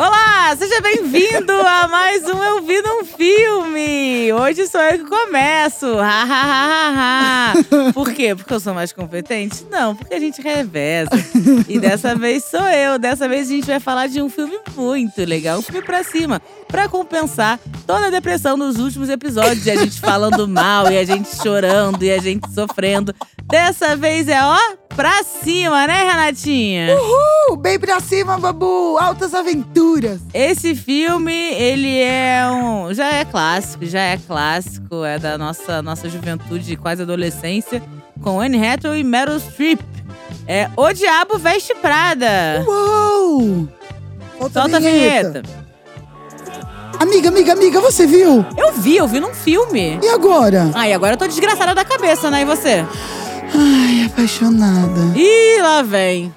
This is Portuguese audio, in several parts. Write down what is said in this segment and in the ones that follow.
Olá, seja bem-vindo a mais um Eu Vi Num Filme. Hoje sou eu que começo. Ha, ha, ha. Por quê? Porque eu sou mais competente? Não, porque a gente reveza. E dessa vez sou eu. Dessa vez a gente vai falar de um filme muito legal, um filme pra cima, pra compensar toda a depressão dos últimos episódios. E a gente falando mal, e a gente chorando, e a gente sofrendo. Dessa vez é, ó, pra cima, né, Renatinha? Uhul! Bem pra cima, babu! Altas aventuras! Esse filme, ele é um. Já é clássico, já é clássico. É da nossa, nossa juventude, quase adolescência. Com Anne Hathaway e Meryl Streep. É O Diabo Veste Prada. Uou! Solta, Solta a vinheta. Amiga, amiga, amiga, você viu? Eu vi, eu vi num filme. E agora? Ai, agora eu tô desgraçada da cabeça, né? E você? Ai, apaixonada. Ih, lá vem.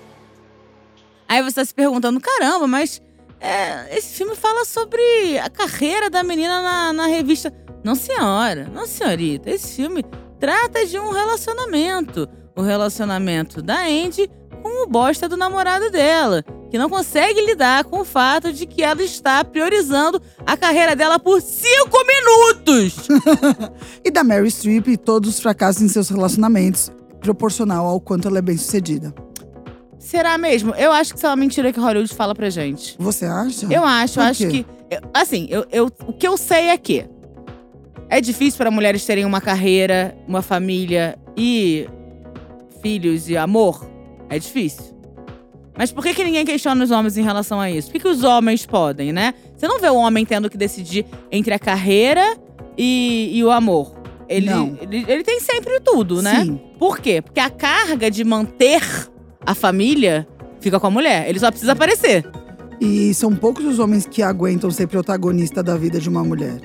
Aí você tá se perguntando, caramba, mas é, esse filme fala sobre a carreira da menina na, na revista. Não, senhora, não, senhorita. Esse filme trata de um relacionamento. O relacionamento da Andy com o bosta do namorado dela, que não consegue lidar com o fato de que ela está priorizando a carreira dela por cinco minutos. E da Mary Streep e todos os fracassos em seus relacionamentos, proporcional ao quanto ela é bem sucedida. Será mesmo? Eu acho que isso é uma mentira que Hollywood fala pra gente. Você acha? Eu acho, Por acho que. eu- assim, eu, eu- o que eu sei é que é difícil para mulheres terem uma carreira, uma família e filhos e amor. É difícil. Mas por que, que ninguém questiona os homens em relação a isso? Por que, que os homens podem, né? Você não vê o homem tendo que decidir entre a carreira e, e o amor. Ele, Não. ele, ele tem sempre tudo, né? Sim. Por quê? Porque a carga de manter a família fica com a mulher. Ele só precisa aparecer. E são poucos os homens que aguentam ser protagonista da vida de uma mulher.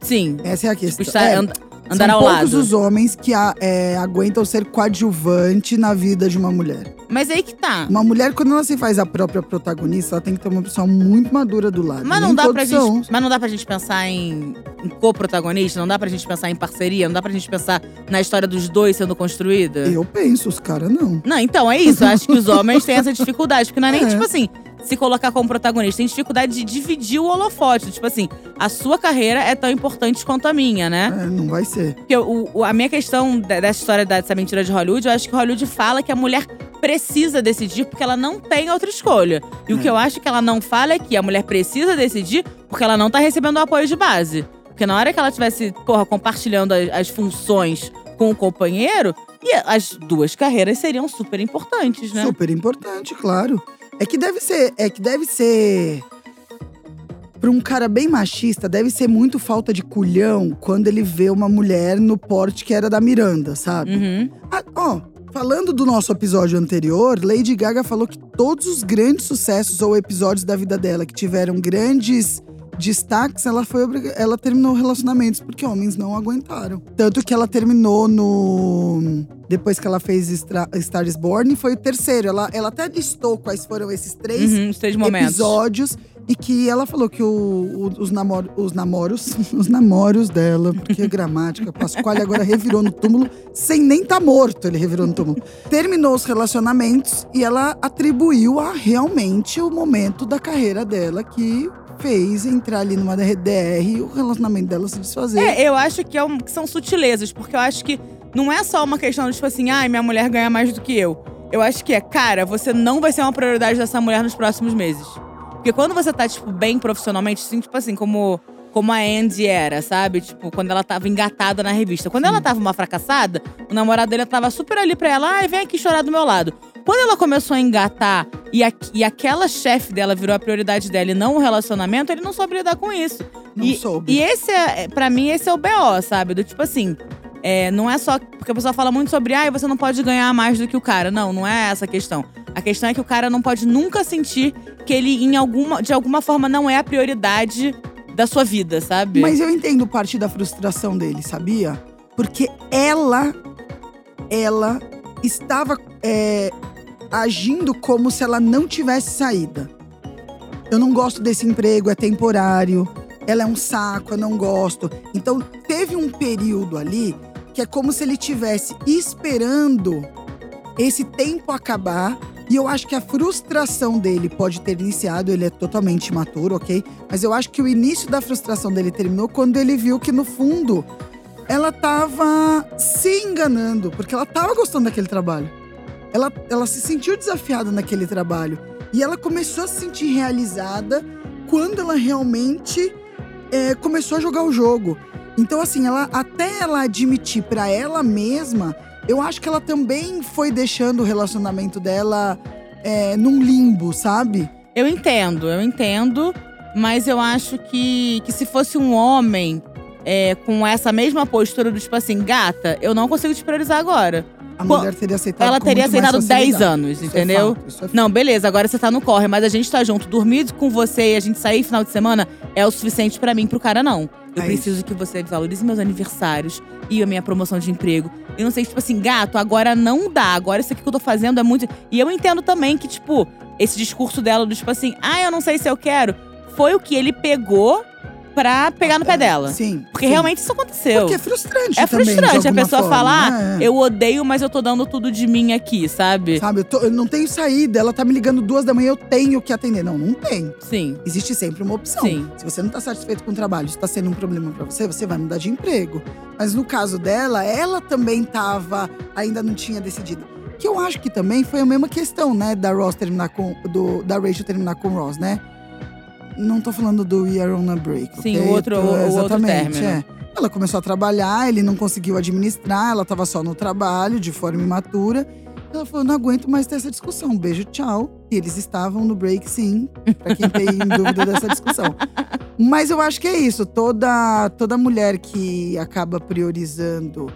Sim. Essa é a questão. Estar, É, and- andar são ao poucos lado. os homens que a- é, aguentam ser coadjuvante na vida de uma mulher. Mas aí que tá. Uma mulher, quando ela se faz a própria protagonista, ela tem que ter uma pessoa muito madura do lado. Mas não, Nem dá pra são. gente, mas não dá pra gente pensar em, em co-protagonista, não dá pra gente pensar em parceria, não dá pra gente pensar na história dos dois sendo construída. Eu penso, os caras não. Não, então é isso. Eu acho que os homens têm essa dificuldade. Porque não é nem, É. tipo assim, se colocar como protagonista. Tem dificuldade de dividir o holofote. Tipo assim, a sua carreira é tão importante quanto a minha, né? É, não vai ser. Porque o- o- a minha questão de- dessa história dessa mentira de Hollywood, eu acho que Hollywood fala que a mulher precisa decidir porque ela não tem outra escolha. E o É. que eu acho que ela não fala é que a mulher precisa decidir porque ela não tá recebendo o apoio de base. Porque na hora que ela tivesse, porra, compartilhando as, as funções com o companheiro, e as duas carreiras seriam super importantes, né? Super importante, claro. É que deve ser. É que deve ser. Pra um cara bem machista, deve ser muito falta de culhão quando ele vê uma mulher no porte que era da Miranda, sabe? Uhum. Ah, ó, falando do nosso episódio anterior, Lady Gaga falou que todos os grandes sucessos ou episódios da vida dela que tiveram grandes destaques, ela foi ela terminou relacionamentos porque homens não aguentaram. Tanto que ela terminou no depois que ela fez Stra- Star is Born, foi o terceiro. Ela, ela até listou quais foram esses três Uhum, três episódios e que ela falou que o- o- os, namor, os namoros, os namoros dela, porque gramática, Pasquale agora revirou no túmulo sem nem tá morto, ele revirou no túmulo. Terminou os relacionamentos e ela atribuiu a realmente o momento da carreira dela que fez entrar ali numa DR e o relacionamento dela se desfazer. É, eu acho que, é um- que são sutilezas, porque eu acho que não é só uma questão de, tipo assim, ai, minha mulher ganha mais do que eu. Eu acho que é, cara, você não vai ser uma prioridade dessa mulher nos próximos meses. Porque quando você tá, tipo, bem profissionalmente, assim, tipo assim, como, como a Andy era, sabe? Tipo, quando ela tava engatada na revista. Quando ela tava uma fracassada, o namorado dele tava super ali pra ela, ai, vem aqui chorar do meu lado. Quando ela começou a engatar e, a- e aquela chefe dela virou a prioridade dela e não o relacionamento, ele não soube lidar com isso. Não e, soube. E esse é, é- pra mim, esse é o BO, sabe? Do tipo assim, é, não é só. Porque a pessoa fala muito sobre, ah, você não pode ganhar mais do que o cara. Não, não é essa a questão. A questão é que o cara não pode nunca sentir que ele, em alguma, de alguma forma, não é a prioridade da sua vida, sabe? Mas eu entendo parte da frustração dele, sabia? Porque ela, ela estava é, agindo como se ela não tivesse saída. Eu não gosto desse emprego, é temporário. Ela é um saco, eu não gosto. Então teve um período ali que é como se ele tivesse esperando esse tempo acabar E eu acho que a frustração dele pode ter iniciado, ele é totalmente imaturo, ok? Mas eu acho que o início da frustração dele terminou quando ele viu que, no fundo, ela tava se enganando, porque ela tava gostando daquele trabalho. Ela, ela se sentiu desafiada naquele trabalho. E ela começou a se sentir realizada quando ela realmente é, começou a jogar o jogo. Então, assim, ela até ela admitir para ela mesma, eu acho que ela também foi deixando o relacionamento dela é, num limbo, sabe? Eu entendo, eu entendo, mas eu acho que, que se fosse um homem é, com essa mesma postura do tipo assim, gata, eu não consigo te priorizar agora. A mulher teria aceitado Ela teria aceitado 10 facilidade. anos, Isso é entendeu? fato, isso é fato. Não, beleza, agora você tá no corre, mas a gente tá junto. Dormir com você e a gente sair final de semana é o suficiente pra mim, pro cara não. Eu É preciso que você valorize meus aniversários e a minha promoção de emprego. Eu não sei, tipo assim, gato, agora não dá. Agora isso aqui que eu tô fazendo é muito. E eu entendo também que, tipo, esse discurso dela do tipo assim, ah, eu não sei se eu quero, foi o que ele pegou pra pegar no pé dela. Sim. Porque sim. realmente isso aconteceu. Porque é frustrante É também, frustrante a pessoa forma, falar, né? eu odeio, mas eu tô dando tudo de mim aqui, sabe? Sabe, eu, tô- eu não tenho saída. Ela tá me ligando duas da manhã, eu tenho que atender. Não, não tem. Sim. Existe sempre uma opção. Sim. Se você não tá satisfeito com o trabalho, isso tá sendo um problema pra você, você vai mudar de emprego. Mas no caso dela, ela também tava, ainda não tinha decidido. Que eu acho que também foi a mesma questão, né, da Ross terminar com do da Rachel terminar com o Ross, né? Não tô falando do We Are on a Break. Sim, ok? o outro- o- o outro exatamente, término. é. Ela começou a trabalhar, ele não conseguiu administrar, ela tava só no trabalho, de forma imatura. Ela falou: não aguento mais ter essa discussão. Beijo, tchau. E eles estavam no break, sim, pra quem tem dúvida dessa discussão. Mas eu acho que é isso. Toda, toda mulher que acaba priorizando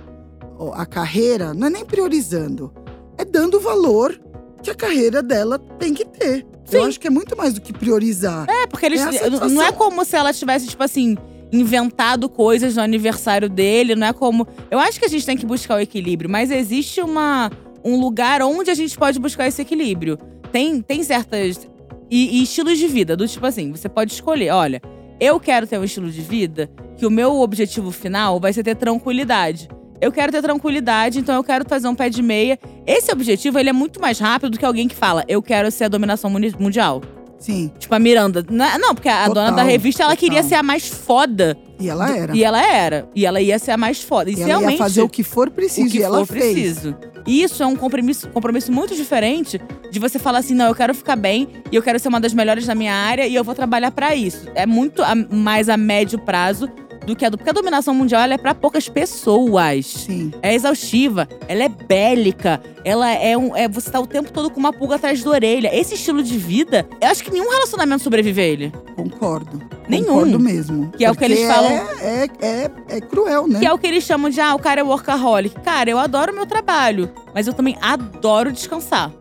a carreira, não é nem priorizando, é dando o valor que a carreira dela tem que ter. Eu Sim. acho que é muito mais do que priorizar. É, porque eles. É não é como se ela tivesse, tipo assim, inventado coisas no aniversário dele. Não é como. Eu acho que a gente tem que buscar o equilíbrio, mas existe uma, um lugar onde a gente pode buscar esse equilíbrio. Tem, tem certas. E, e estilos de vida, do tipo assim, você pode escolher, olha, eu quero ter um estilo de vida que o meu objetivo final vai ser ter tranquilidade. Eu quero ter tranquilidade, então eu quero fazer um pé de meia. Esse objetivo, ele é muito mais rápido do que alguém que fala, eu quero ser a dominação mundial. Sim. Tipo, a Miranda. Não, não, porque a Total, dona da revista, ela total. queria ser a mais foda. E ela era. E ela era. E ela ia ser a mais foda. E, E ela ia realmente fazer o que for preciso. o que e ela for fez. preciso. E isso é um compromisso, compromisso muito diferente de você falar assim: não, eu quero ficar bem e eu quero ser uma das melhores da minha área e eu vou trabalhar pra isso. É muito a- mais a médio prazo do que a do. Porque a dominação mundial é pra poucas pessoas. Sim. É exaustiva, ela é bélica, ela é um. É, você tá o tempo todo com uma pulga atrás da orelha. Esse estilo de vida, eu acho que nenhum relacionamento sobrevive a ele. Concordo. Nenhum. Concordo mesmo. Que é o que eles falam- É, é, é, é cruel, né? Que é o que eles chamam de, ah, o cara é workaholic. Cara, eu adoro meu trabalho, mas eu também adoro descansar.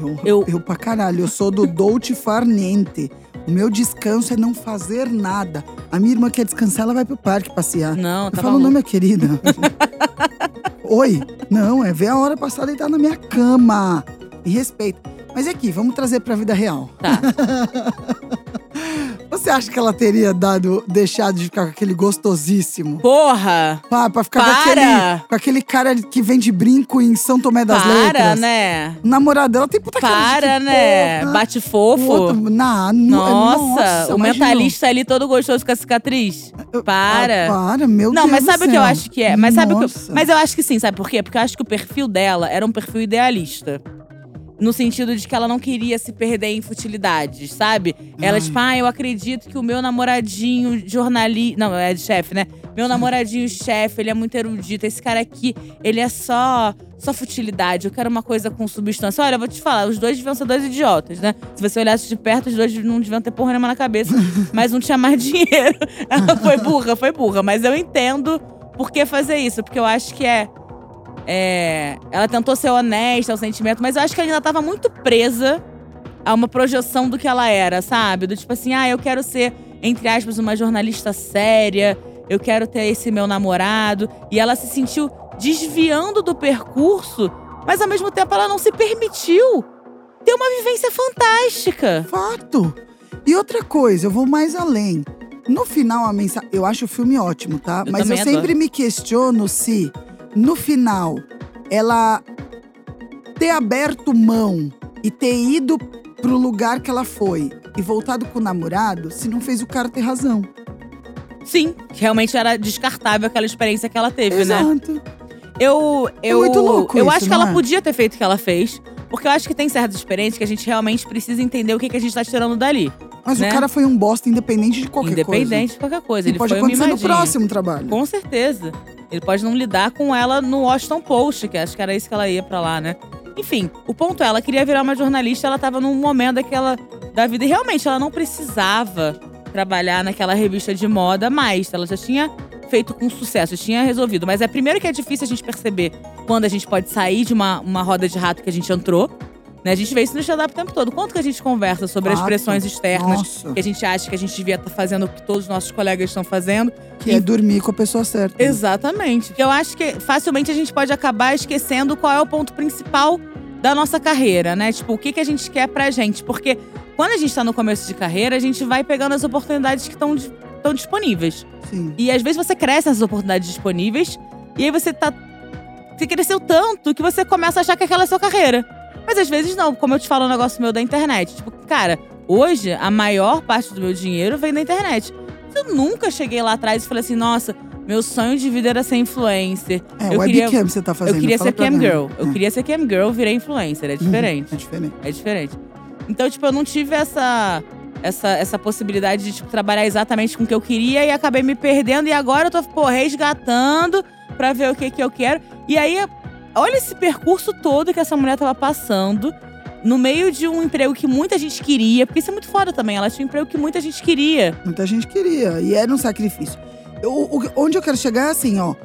Eu, Eu- eu pra caralho, eu sou do dolce far niente. O meu descanso é não fazer nada. A minha irmã quer descansar, ela vai pro parque passear. Não, Eu tá falo, não, maluco. minha querida. Oi? Não, é ver a hora passar deitar na minha cama. Me respeita. Mas e aqui, vamos trazer pra vida real. Tá. Você acha que ela teria dado, deixado de ficar com aquele gostosíssimo? Porra! Pá, pra ficar com Para! aquele, com aquele cara que vende brinco em São Tomé das Para, Letras? né? O namorado dela tem puta cara de Para, né? porra. Bate O fofo. outro, na, no- Nossa, o imagina. mentalista ali todo gostoso com a cicatriz. Para. Ah, para, meu Não, Deus mas sabe o que eu acho que é? Mas sabe o que eu, Nossa. Mas eu acho que sim, sabe por quê? Porque eu acho que o perfil dela era um perfil idealista. No sentido de que ela não queria se perder em futilidades, sabe? Ela, Ai. tipo, ah, eu acredito que o meu namoradinho jornalista. Não, é de chefe, né? Meu namoradinho chefe, ele é muito erudito. Esse cara aqui, ele é só. Só futilidade. Eu quero uma coisa com substância. Olha, eu vou te falar, os dois deviam ser dois idiotas, né? Se você olhasse de perto, os dois não deviam ter porra nenhuma na cabeça. mas um tinha mais dinheiro. Ela foi burra, foi burra. Mas eu entendo por que fazer isso. Porque eu acho que é. É, ela tentou ser honesta ao sentimento, mas eu acho que ela ainda tava muito presa a uma projeção do que ela era, sabe? Do tipo assim, ah, eu quero ser, entre aspas, uma jornalista séria, eu quero ter esse meu namorado. E ela se sentiu desviando do percurso, mas ao mesmo tempo ela não se permitiu ter uma vivência fantástica. Fato. E outra coisa, eu vou mais além. No final, a mensagem. Eu acho o filme ótimo, tá? Eu Mas eu também sempre adoro. me questiono se, no final, ela ter aberto mão e ter ido pro lugar que ela foi e voltado com o namorado se não fez o cara ter razão. Sim, realmente era descartável aquela experiência que ela teve, né? Exato. Eu, eu, muito louco eu isso, acho que ela é? podia ter feito o que ela fez. Porque eu acho que tem certas experiências que a gente realmente precisa entender o que, que a gente tá tirando dali. Mas Né? o cara foi um bosta independente de qualquer Independente de qualquer coisa. coisa. E Ele pode foi um acontecer no mimadinho. próximo trabalho. Com certeza. Ele pode não lidar com ela no Washington Post, que acho que era isso que ela ia pra lá, né? Enfim, o ponto é, ela queria virar uma jornalista, ela tava num momento daquela da vida. E realmente, ela não precisava trabalhar naquela revista de moda mais. Ela já tinha feito com sucesso, tinha resolvido. Mas é primeiro que é difícil a gente perceber quando a gente pode sair de uma, uma roda de rato que a gente entrou. Né? A gente vê isso no stand-up o tempo todo. Quanto que a gente conversa sobre as Fato. pressões externas Nossa. que a gente acha que a gente devia estar fazendo o que todos os nossos colegas estão fazendo. Que é dormir com a pessoa certa. Exatamente. Eu acho que facilmente a gente pode acabar esquecendo qual é o ponto principal da nossa carreira, né? Tipo, o que, que a gente quer pra gente. Porque quando a gente tá no começo de carreira, a gente vai pegando as oportunidades que estão estão disponíveis. Sim. E às vezes você cresce nessas oportunidades disponíveis, e aí você tá. Você cresceu tanto que você começa a achar que aquela é a sua carreira. Mas às vezes não, como eu te falo um negócio meu da internet. Tipo, cara, hoje a maior parte do meu dinheiro vem da internet. Eu nunca cheguei lá atrás e falei assim, nossa, meu sonho de vida era ser influencer. É, eu webcam queria, você tá fazendo. eu queria fala ser cam girl. Eu É. queria ser cam girl, virei influencer. É diferente. É diferente. É diferente. Então, tipo, eu não tive essa, essa, essa possibilidade de tipo, trabalhar exatamente com o que eu queria e acabei me perdendo. E agora eu tô, pô, resgatando pra ver o que, que eu quero. E aí, olha esse percurso todo que essa mulher tava passando. No meio de um emprego que muita gente queria, porque isso é muito foda também. Ela tinha um emprego que muita gente queria. Muita gente queria. E era um sacrifício. Eu- o- onde eu quero chegar é assim, ó.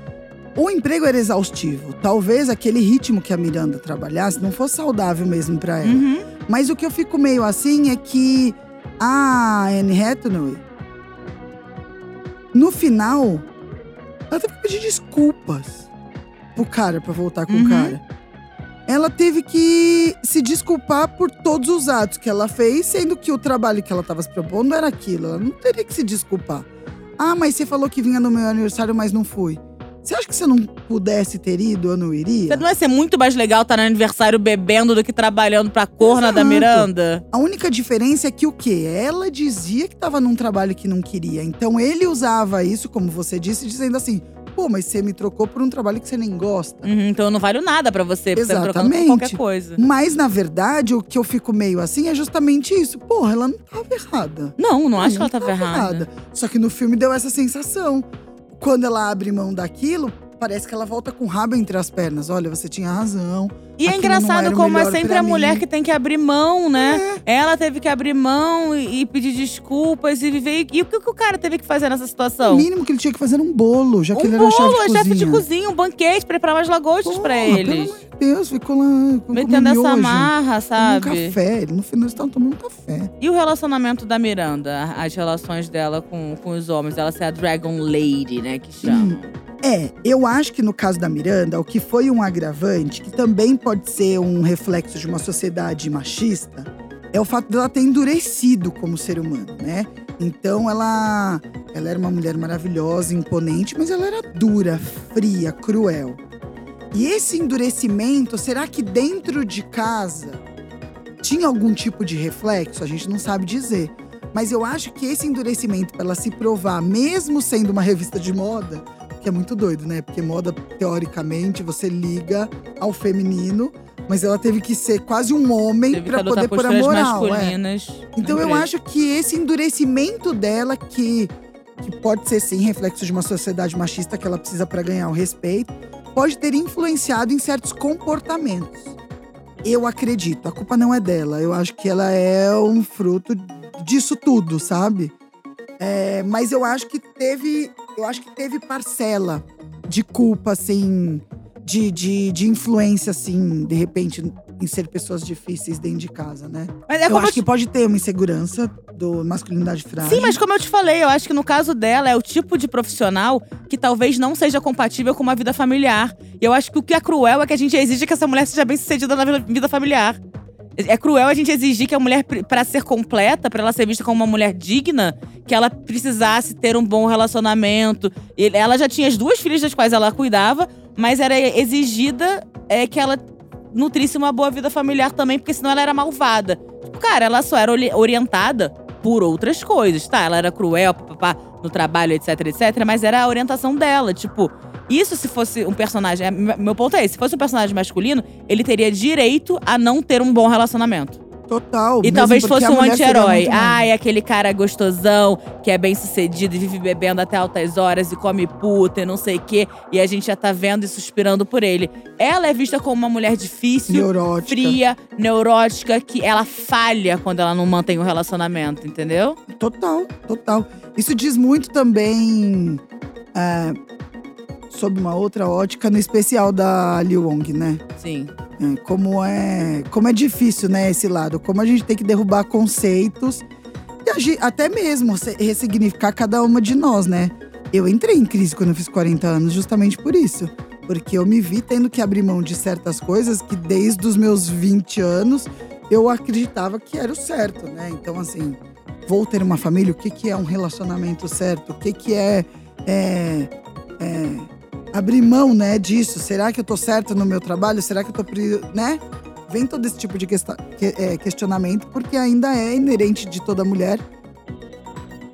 O emprego era exaustivo. Talvez aquele ritmo que a Miranda trabalhasse não fosse saudável mesmo pra ela. Uhum. Mas o que eu fico meio assim é que a Anne Hathaway, no final, ela teve que pedir desculpas pro cara pra voltar com Uhum. o cara. Ela teve que se desculpar por todos os atos que ela fez, sendo que o trabalho que ela tava se propondo era aquilo. Ela não teria que se desculpar. Ah, mas você falou que vinha no meu aniversário, mas não fui. Você acha que se eu não pudesse ter ido, eu não iria? Você não ia ser muito mais legal estar no aniversário bebendo do que trabalhando pra corna da Exato. Miranda? A única diferença é que o quê? Ela dizia que estava num trabalho que não queria. Então ele usava isso, como você disse, dizendo assim: pô, mas você me trocou por um trabalho que você nem gosta. Uhum, então eu não valho nada pra você, porque você tá me trocando por Exatamente. qualquer coisa. Mas, na verdade, o que eu fico meio assim é justamente isso. Porra, ela não tava errada. Não, não acho que ela tava errada. Só que no filme deu essa sensação. Quando ela abre mão daquilo, parece que ela volta com o rabo entre as pernas. Olha, você tinha razão. E é engraçado o como é sempre a mulher mim. que tem que abrir mão, né? Ela teve que abrir mão e, e pedir desculpas e viver. E o que, que o cara teve que fazer nessa O situação? mínimo que ele tinha que fazer era um bolo, já que um ele era bolo, chefe é de chefe de cozinha. cozinha, um banquete, preparar umas lagostas pra Pelo eles. amor de Deus, ficou lá Metendo essa marra, sabe? Um café. No final, eles estavam tomando café. E o relacionamento da Miranda? As relações dela com, com os homens? Ela ser a Dragon Lady, né? Que chama. É, eu acho que no caso da Miranda, o que foi um agravante, que também pode ser um reflexo de uma sociedade machista, é o fato dela ter endurecido como ser humano, né? Então ela, ela era uma mulher maravilhosa, imponente, mas ela era dura, fria, cruel. E esse endurecimento, será que dentro de casa tinha algum tipo de reflexo? A gente não sabe dizer. Mas eu acho que esse endurecimento para ela se provar, mesmo sendo uma revista de moda, que é muito doido, né? Porque moda, teoricamente, você liga ao feminino, mas ela teve que ser quase um homem para poder pôr a moral. é. Então eu acho que esse endurecimento dela, que, que pode ser sim reflexo de uma sociedade machista que ela precisa para ganhar o respeito, pode ter influenciado em certos comportamentos. Eu acredito, a culpa não é dela. Eu acho que ela é um fruto disso tudo, sabe? É, mas eu acho que teve, eu acho que teve parcela de culpa, assim, de, de, de influência, assim, de repente, em ser pessoas difíceis dentro de casa, né? Mas é eu como acho eu te- que pode ter uma insegurança do masculinidade frágil. Sim, mas como eu te falei, eu acho que no caso dela é o tipo de profissional que talvez não seja compatível com uma vida familiar. E eu acho que o que é cruel é que a gente exige que essa mulher seja bem sucedida na vida familiar. É cruel a gente exigir que a mulher, pra ser completa, pra ela ser vista como uma mulher digna, que ela precisasse ter um bom relacionamento. Ela já tinha as duas filhas das quais ela cuidava, mas era exigida é, que ela nutrisse uma boa vida familiar também, porque senão ela era malvada. Tipo, cara, ela só era ori- orientada por outras coisas, tá? Ela era cruel, no trabalho, etc, etc, mas era a orientação dela. Tipo, isso se fosse um personagem. é, Meu ponto é esse: se fosse um personagem masculino, ele teria direito a não ter um bom relacionamento. Total. E talvez fosse um anti-herói. Ai, aquele cara gostosão, que é bem sucedido e vive bebendo até altas horas e come puta e não sei o quê. E a gente já tá vendo e suspirando por ele. Ela é vista como uma mulher difícil, Neurótica. fria, neurótica, que ela falha quando ela não mantém o relacionamento, entendeu? Total, total. Isso diz muito também é, sobre uma outra ótica no especial da Liu Wong, né? Sim. É, como é como é difícil, né, esse lado. Como a gente tem que derrubar conceitos e agi- até mesmo ressignificar cada uma de nós, né? Eu entrei em crise quando eu fiz 40 anos justamente por isso. Porque eu me vi tendo que abrir mão de certas coisas que desde os meus 20 anos eu acreditava que era o certo, né? Então, assim, vou ter uma família, o que, que é um relacionamento certo? O que, que é, é, é abrir mão, né, disso? Será que eu tô certo no meu trabalho? Será que eu tô, né? Vem todo esse tipo de é, questionamento, porque ainda é inerente de toda mulher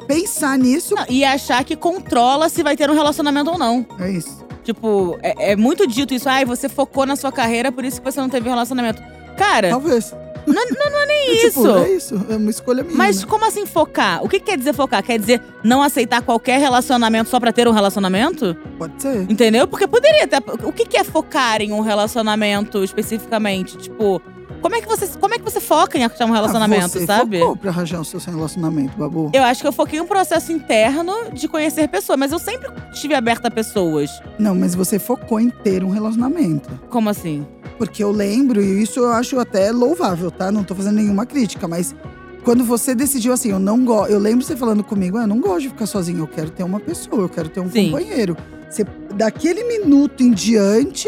pensar nisso. Não, e achar que controla se vai ter um relacionamento ou não. É isso. Tipo, é, é muito dito isso. Ai, você focou na sua carreira, por isso que você não teve um relacionamento. Cara, Talvez. Não- não- não é nem Tipo, isso. é isso. É uma escolha minha. Mas né? como assim focar? O que quer dizer focar? Quer dizer não aceitar qualquer relacionamento só pra ter um relacionamento? Pode ser. Entendeu? Porque poderia ter. O que que é focar em um relacionamento especificamente? Tipo, como é que você, como é que você foca em achar um relacionamento, Ah, você sabe? focou pra arranjar o seu relacionamento, babu. Eu acho que eu foquei em um processo interno de conhecer pessoas, mas eu sempre estive aberta a pessoas. Não, mas você focou em ter um relacionamento. Como assim? Porque eu lembro, e isso eu acho até louvável, tá? Não tô fazendo nenhuma crítica, mas quando você decidiu assim, eu não gosto. Eu lembro você falando comigo, "Ah, eu não gosto de ficar sozinho, eu quero ter uma pessoa, eu quero ter um Sim. companheiro. Você, daquele minuto em diante,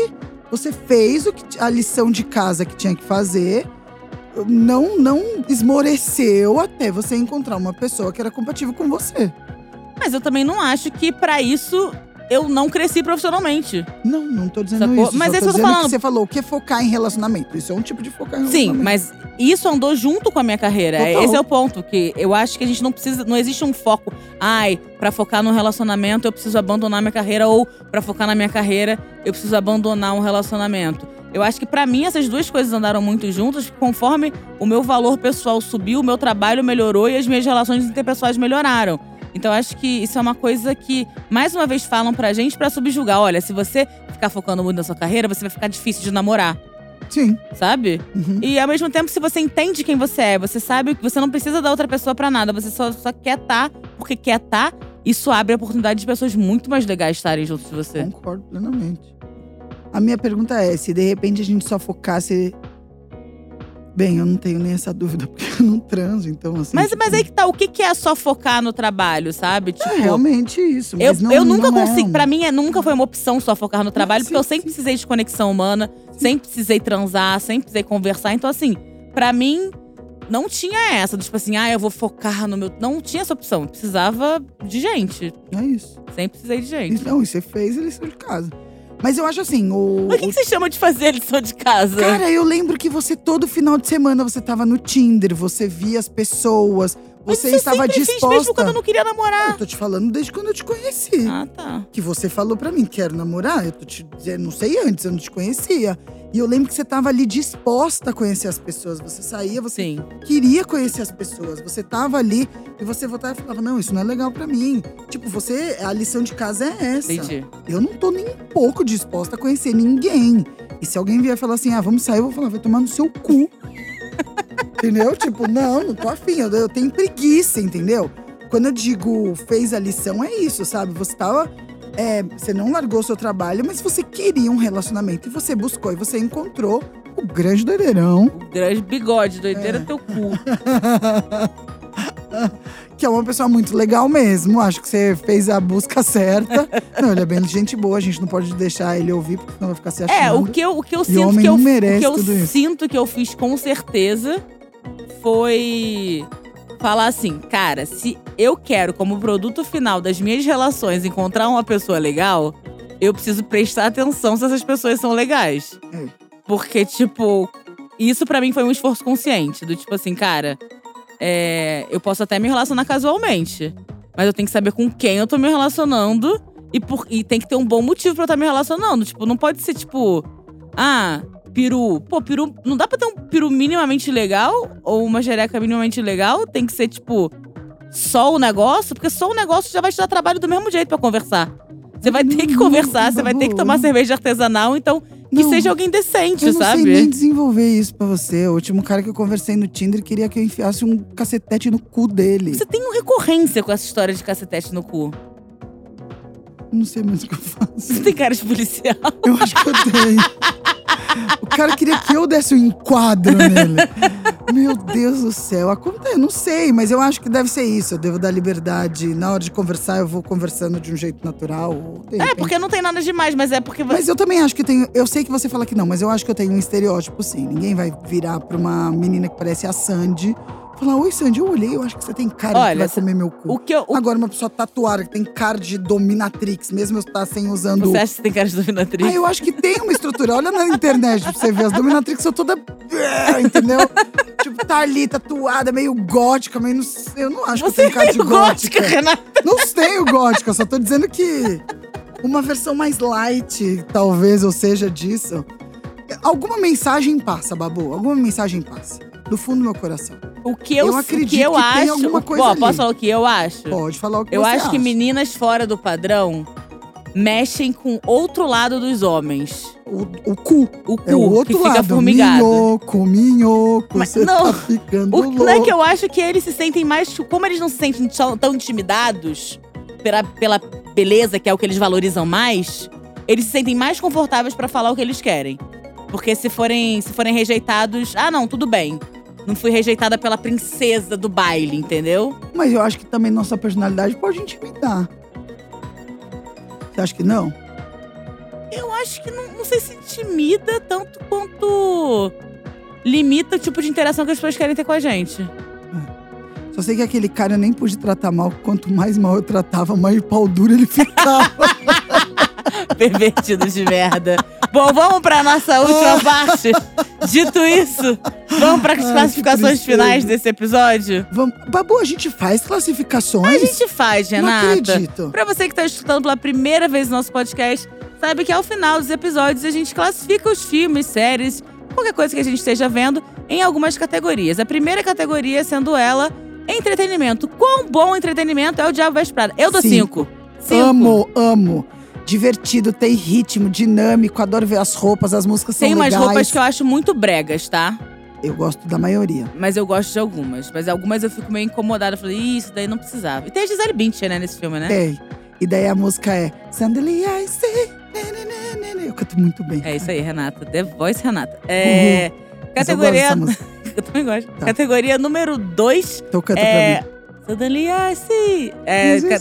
você fez o que, a lição de casa que tinha que fazer. Não, não esmoreceu até você encontrar uma pessoa que era compatível com você. Mas eu também não acho que pra isso eu não cresci profissionalmente. Não, não tô dizendo Sacou? isso. Mas é isso que eu tô falando. que você falou, o que é focar em relacionamento? Isso é um tipo de focar em Sim, mas isso andou junto com a minha carreira. Total. Esse é o ponto, que eu acho que a gente não precisa, não existe um foco. Ai, pra focar no relacionamento eu preciso abandonar minha carreira ou pra focar na minha carreira eu preciso abandonar um relacionamento. Eu acho que pra mim essas duas coisas andaram muito juntas, conforme o meu valor pessoal subiu, o meu trabalho melhorou e as minhas relações interpessoais melhoraram. Então acho que isso é uma coisa que mais uma vez falam pra gente pra subjugar, olha, se você ficar focando muito na sua carreira, você vai ficar difícil de namorar, Sim. sabe? Uhum. E ao mesmo tempo, se você entende quem você é, você sabe que você não precisa da outra pessoa pra nada, você só, só quer estar porque quer estar, isso abre a oportunidade de pessoas muito mais legais estarem junto de você. Concordo plenamente. A minha pergunta é: se de repente a gente só focasse. Bem, eu não tenho nem essa dúvida, porque eu não transo, então assim. Mas, tipo, mas aí que tá, o que, que é só focar no trabalho, sabe? Tipo, É realmente isso. eu, não, eu nunca não é consigo. Pra mim, é, nunca foi uma opção só focar no trabalho, sim, porque eu sempre sim. precisei de conexão humana, sempre precisei transar, sempre precisei conversar. Então, assim, pra mim, não tinha essa, tipo assim, ah, eu vou focar no meu. Não tinha essa opção. Precisava de gente. É isso. Sempre precisei de gente. Isso- Não, e você fez a lição de casa. Mas eu acho assim, o. Mas o que, que você chama de fazer a lição de casa? Cara, eu lembro que você todo final de semana você tava no Tinder, você via as pessoas, você eu estava sempre fiz, disposta. mesmo quando eu não queria namorar. Eu tô te falando desde quando eu te conheci. Ah, tá. que você falou pra mim, quero namorar, eu tô te dizendo, não sei antes, eu não te conhecia. E eu lembro que você tava ali disposta a conhecer as pessoas. Você saía, você Sim. queria conhecer as pessoas. Você tava ali e você voltava e falava: Não, isso não é legal pra mim. Tipo, você, a lição de casa é essa. Entendi. Eu não tô nem um pouco disposta a conhecer ninguém. E se alguém vier falar assim: Ah, vamos sair, eu vou falar: Vai tomar no seu cu. Entendeu? Tipo, não, não tô afim. Eu, eu tenho preguiça, entendeu? Quando eu digo fez a lição, é isso, sabe? Você tava. é, você não largou seu trabalho, mas você queria um relacionamento. E você buscou e você encontrou o grande doideirão. O grande bigode, doideira É. teu cu. que é uma pessoa muito legal mesmo. Acho que você fez a busca certa. não, ele é bem gente boa, a gente não pode deixar ele ouvir, porque senão vai ficar se achando. É, o que eu, o que eu E sinto que eu, o que eu sinto que eu fiz com certeza foi falar assim, cara, se eu quero como produto final das minhas relações encontrar uma pessoa legal, eu preciso prestar atenção se essas pessoas são legais. É. Porque, tipo, isso pra mim foi um esforço consciente. Do tipo assim, cara, é, eu posso até me relacionar casualmente. Mas eu tenho que saber com quem eu tô me relacionando. E, por, e tem que ter um bom motivo pra eu estar me relacionando. Tipo, não pode ser tipo. Ah, peru. Pô, peru. Não dá pra ter um peru minimamente legal? Ou uma jereca minimamente legal? Tem que ser, tipo, só o negócio? Porque só o negócio já vai te dar trabalho do mesmo jeito pra conversar. Você vai ter que Não, conversar, você vai ter que tomar cerveja artesanal, então que Não, seja alguém decente, Eu não sabe? sei nem desenvolver isso pra você. O último cara que eu conversei no Tinder queria que eu enfiasse um cacetete no cu dele. Você tem uma recorrência com essa história de cacetete no cu. Não sei mais o que eu faço. Você tem cara de policial. Eu acho que eu tenho. O cara queria que eu desse um enquadro nele. Meu Deus do céu. Acontece, não sei, mas eu acho que deve ser isso. Eu devo dar liberdade. Na hora de conversar, eu vou conversando de um jeito natural. É, porque não tem nada demais, mas é porque Mas eu também acho que tenho. Eu sei que você fala que não, mas eu acho que eu tenho um estereótipo, sim. Ninguém vai virar pra uma menina que parece a Sandy. Falar, oi, Sandy, eu olhei, eu acho que você tem cara de Olha, que vai comer meu cu. o que eu. o- Agora, uma pessoa tatuada que tem cara de dominatrix, mesmo eu estar sem usando. Você acha que você tem cara de dominatrix? Ah, eu acho que tem uma estrutura. Olha na internet pra você ver. As dominatrix são toda. Entendeu? tipo, tá ali, tatuada, meio gótica, meio. não Eu não acho que Você eu tenho cara é de gótica, gótica. Renata. Não tenho gótica, só tô dizendo que uma versão mais light, talvez, ou seja disso. Alguma mensagem passa, Babu. Alguma mensagem passa. Do fundo do meu coração. O que eu, Eu acredito que eu que tem acho. alguma o- coisa Ó, ali. posso falar o que eu acho? Pode falar o que Eu você acho que acha. meninas fora do padrão mexem com outro lado dos homens. O, o cu. O cu, É o outro que fica lado. formigado. Minhoco, minhoco. Mas Você não. tá ficando O, louco. não é que eu acho que eles se sentem mais. Como eles não se sentem tão, tão intimidados pela, pela beleza, que é o que eles valorizam mais, eles se sentem mais confortáveis pra falar o que eles querem. Porque se forem, se forem rejeitados, ah, não, tudo bem. Não fui rejeitada pela princesa do baile, entendeu? Mas eu acho que também nossa personalidade pode intimidar. Você acha que não? Eu acho que não, não sei se intimida tanto quanto limita o tipo de interação que as pessoas querem ter com a gente. Só sei que aquele cara eu nem pude tratar mal. Quanto mais mal eu tratava, mais pau duro ele ficava. Pervertido de merda. Bom, vamos pra nossa última parte. Dito isso, vamos para as Ai, classificações finais desse episódio? Vamos. Babu, a gente faz classificações? A gente faz, Não Renata. acredito. Pra você que tá escutando pela primeira vez o nosso podcast, saiba que ao final dos episódios a gente classifica os filmes, séries, qualquer coisa que a gente esteja vendo em algumas categorias. A primeira categoria sendo ela, entretenimento. Quão bom entretenimento é o Diabo Veste Prada? Eu dou Cinco. cinco. Cinco. Amo, amo. Divertido, tem ritmo, dinâmico, adoro ver as roupas, as músicas Tem são umas legais. roupas que eu acho muito bregas, tá? Eu gosto da maioria. Mas eu gosto de algumas. Mas algumas eu fico meio incomodada. Eu falei, "Ih, isso daí não precisava. E tem a Gisele Bündchen, né, nesse filme, né? Tem. E daí a música é Suddenly I see. né, né, né. Eu canto muito bem. É isso aí, Renata. The Voice Renata. É. Eu gosto Categoria. música. Eu também gosto. Tá. Categoria número 2 Então canta é. pra mim. Suddenly I see. É, ca-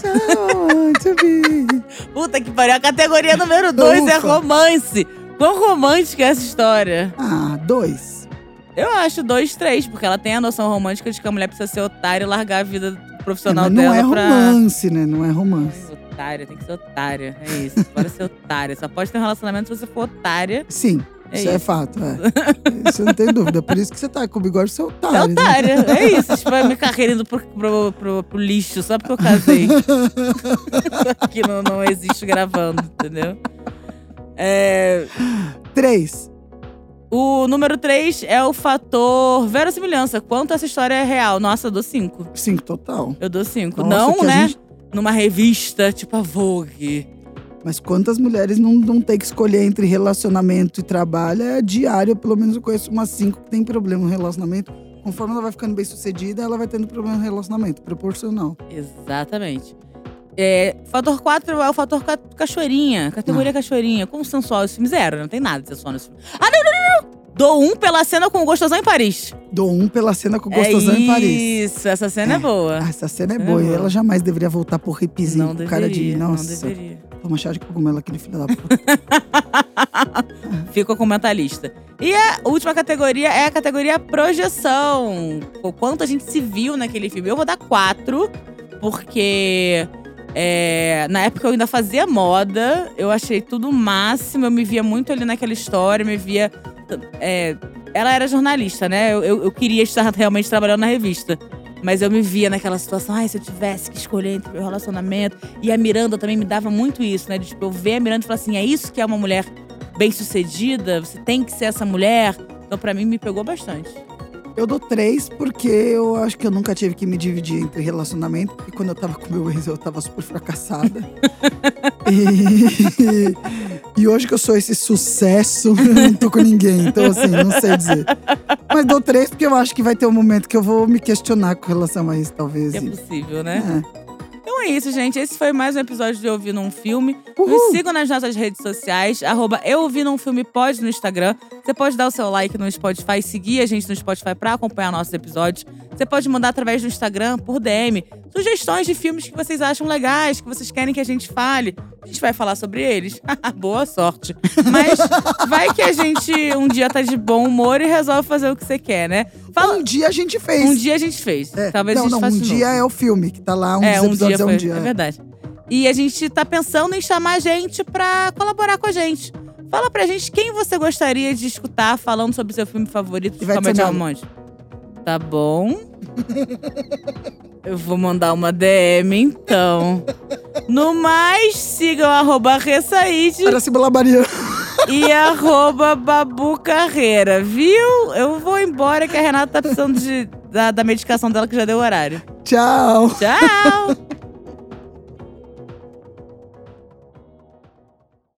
be. Puta que pariu. A categoria número 2 é romance. Quão romântica é essa história? Ah, dois. Eu acho dois, três, porque ela tem a noção romântica de que a mulher precisa ser otária e largar a vida profissional É, mas dela não é pra. romance, né? Não é romance. Otária, tem que ser otária. É isso. Bora ser otária. Só pode ter um relacionamento se você for otária. Sim, É isso, é isso. fato. É. isso não tem dúvida. Por isso que você tá com o bigode, você é É otário. né? É isso. Tipo, a minha carreira indo pro, pro, pro, pro lixo só porque eu casei. que não, não existe gravando, entendeu? É, Três. o número 3 é o fator verossimilhança. Quanto essa história é real? Nossa, eu dou 5. Cinco total. Eu dou 5. Nossa, Não, né? gente- Numa revista tipo a Vogue. Mas quantas mulheres não, não tem que escolher entre relacionamento e trabalho? É diário, pelo menos eu conheço umas cinco que tem problema no relacionamento. Conforme ela vai ficando bem sucedida, ela vai tendo problema no relacionamento, proporcional. Exatamente. É, fator 4 é o fator ca cachoeirinha. Categoria cachoeirinha. Como sensual esse filme? Zero, não tem nada de sensual nesse filme. Ah, não, não, não, não! Dou um pela cena com o Gostosão em Paris. Dou um pela cena com o Gostosão é em Paris. Isso, essa cena é, É. boa. Ah, essa cena é Cena boa. é E boa. ela jamais deveria voltar por hippiezinho. não com cara de. deveria, não Nossa, deveria. toma chá de cogumelo aquele filho da puta. Ficou com o mentalista. E a última categoria é a categoria projeção. O quanto a gente se viu naquele filme. Eu vou dar quatro, porque é, na época eu ainda fazia moda. Eu achei tudo o máximo. Eu me via muito ali naquela história, me via é, ela era jornalista, né? Eu, eu, eu queria estar realmente trabalhando na revista. Mas eu me via naquela situação, ai, se eu tivesse que escolher entre meu relacionamento. E a Miranda também me dava muito isso, né? De, tipo, eu ver a Miranda e falar assim: é isso que é uma mulher bem sucedida? Você tem que ser essa mulher? Então, pra mim, me pegou bastante. Eu dou três porque eu acho que eu nunca tive que me dividir entre relacionamento. Porque quando eu tava com meu ex, eu tava super fracassada. e, e hoje que eu sou esse sucesso, eu não tô com ninguém. Então, assim, não sei dizer. Mas dou três porque eu acho que vai ter um momento que eu vou me questionar com relação a isso, talvez. É possível, né? É. Então é isso, gente. Esse foi mais um episódio de Eu Vi Num Filme. Uhul. Nos sigam nas nossas redes sociais, arroba Eu Vi Num Filme pode no Instagram. Você pode dar o seu like no Spotify, seguir a gente no Spotify pra acompanhar nossos episódios. Você pode mandar através do Instagram, por DM, sugestões de filmes que vocês acham legais, que vocês querem que a gente fale. A gente vai falar sobre eles. Boa sorte. Mas vai que a gente um dia tá de bom humor e resolve fazer o que você quer, né? Fala, Um dia a gente fez. um dia a gente fez. É. Talvez não, a gente não, faça um de dia novo. é o filme, que tá lá, um É, um dia episódios foi, é um dia. é verdade. E a gente tá pensando em chamar a gente pra colaborar com a gente. Fala pra gente quem você gostaria de escutar falando sobre seu filme favorito de comédia romântica. Tá bom. Eu vou mandar uma DM, então. No mais, sigam arroba Ressaíde Era Cibula Mariana. E arroba Babu Carreira, viu? Eu vou embora que a Renata tá precisando de, da, da medicação dela que já deu horário. Tchau. Tchau!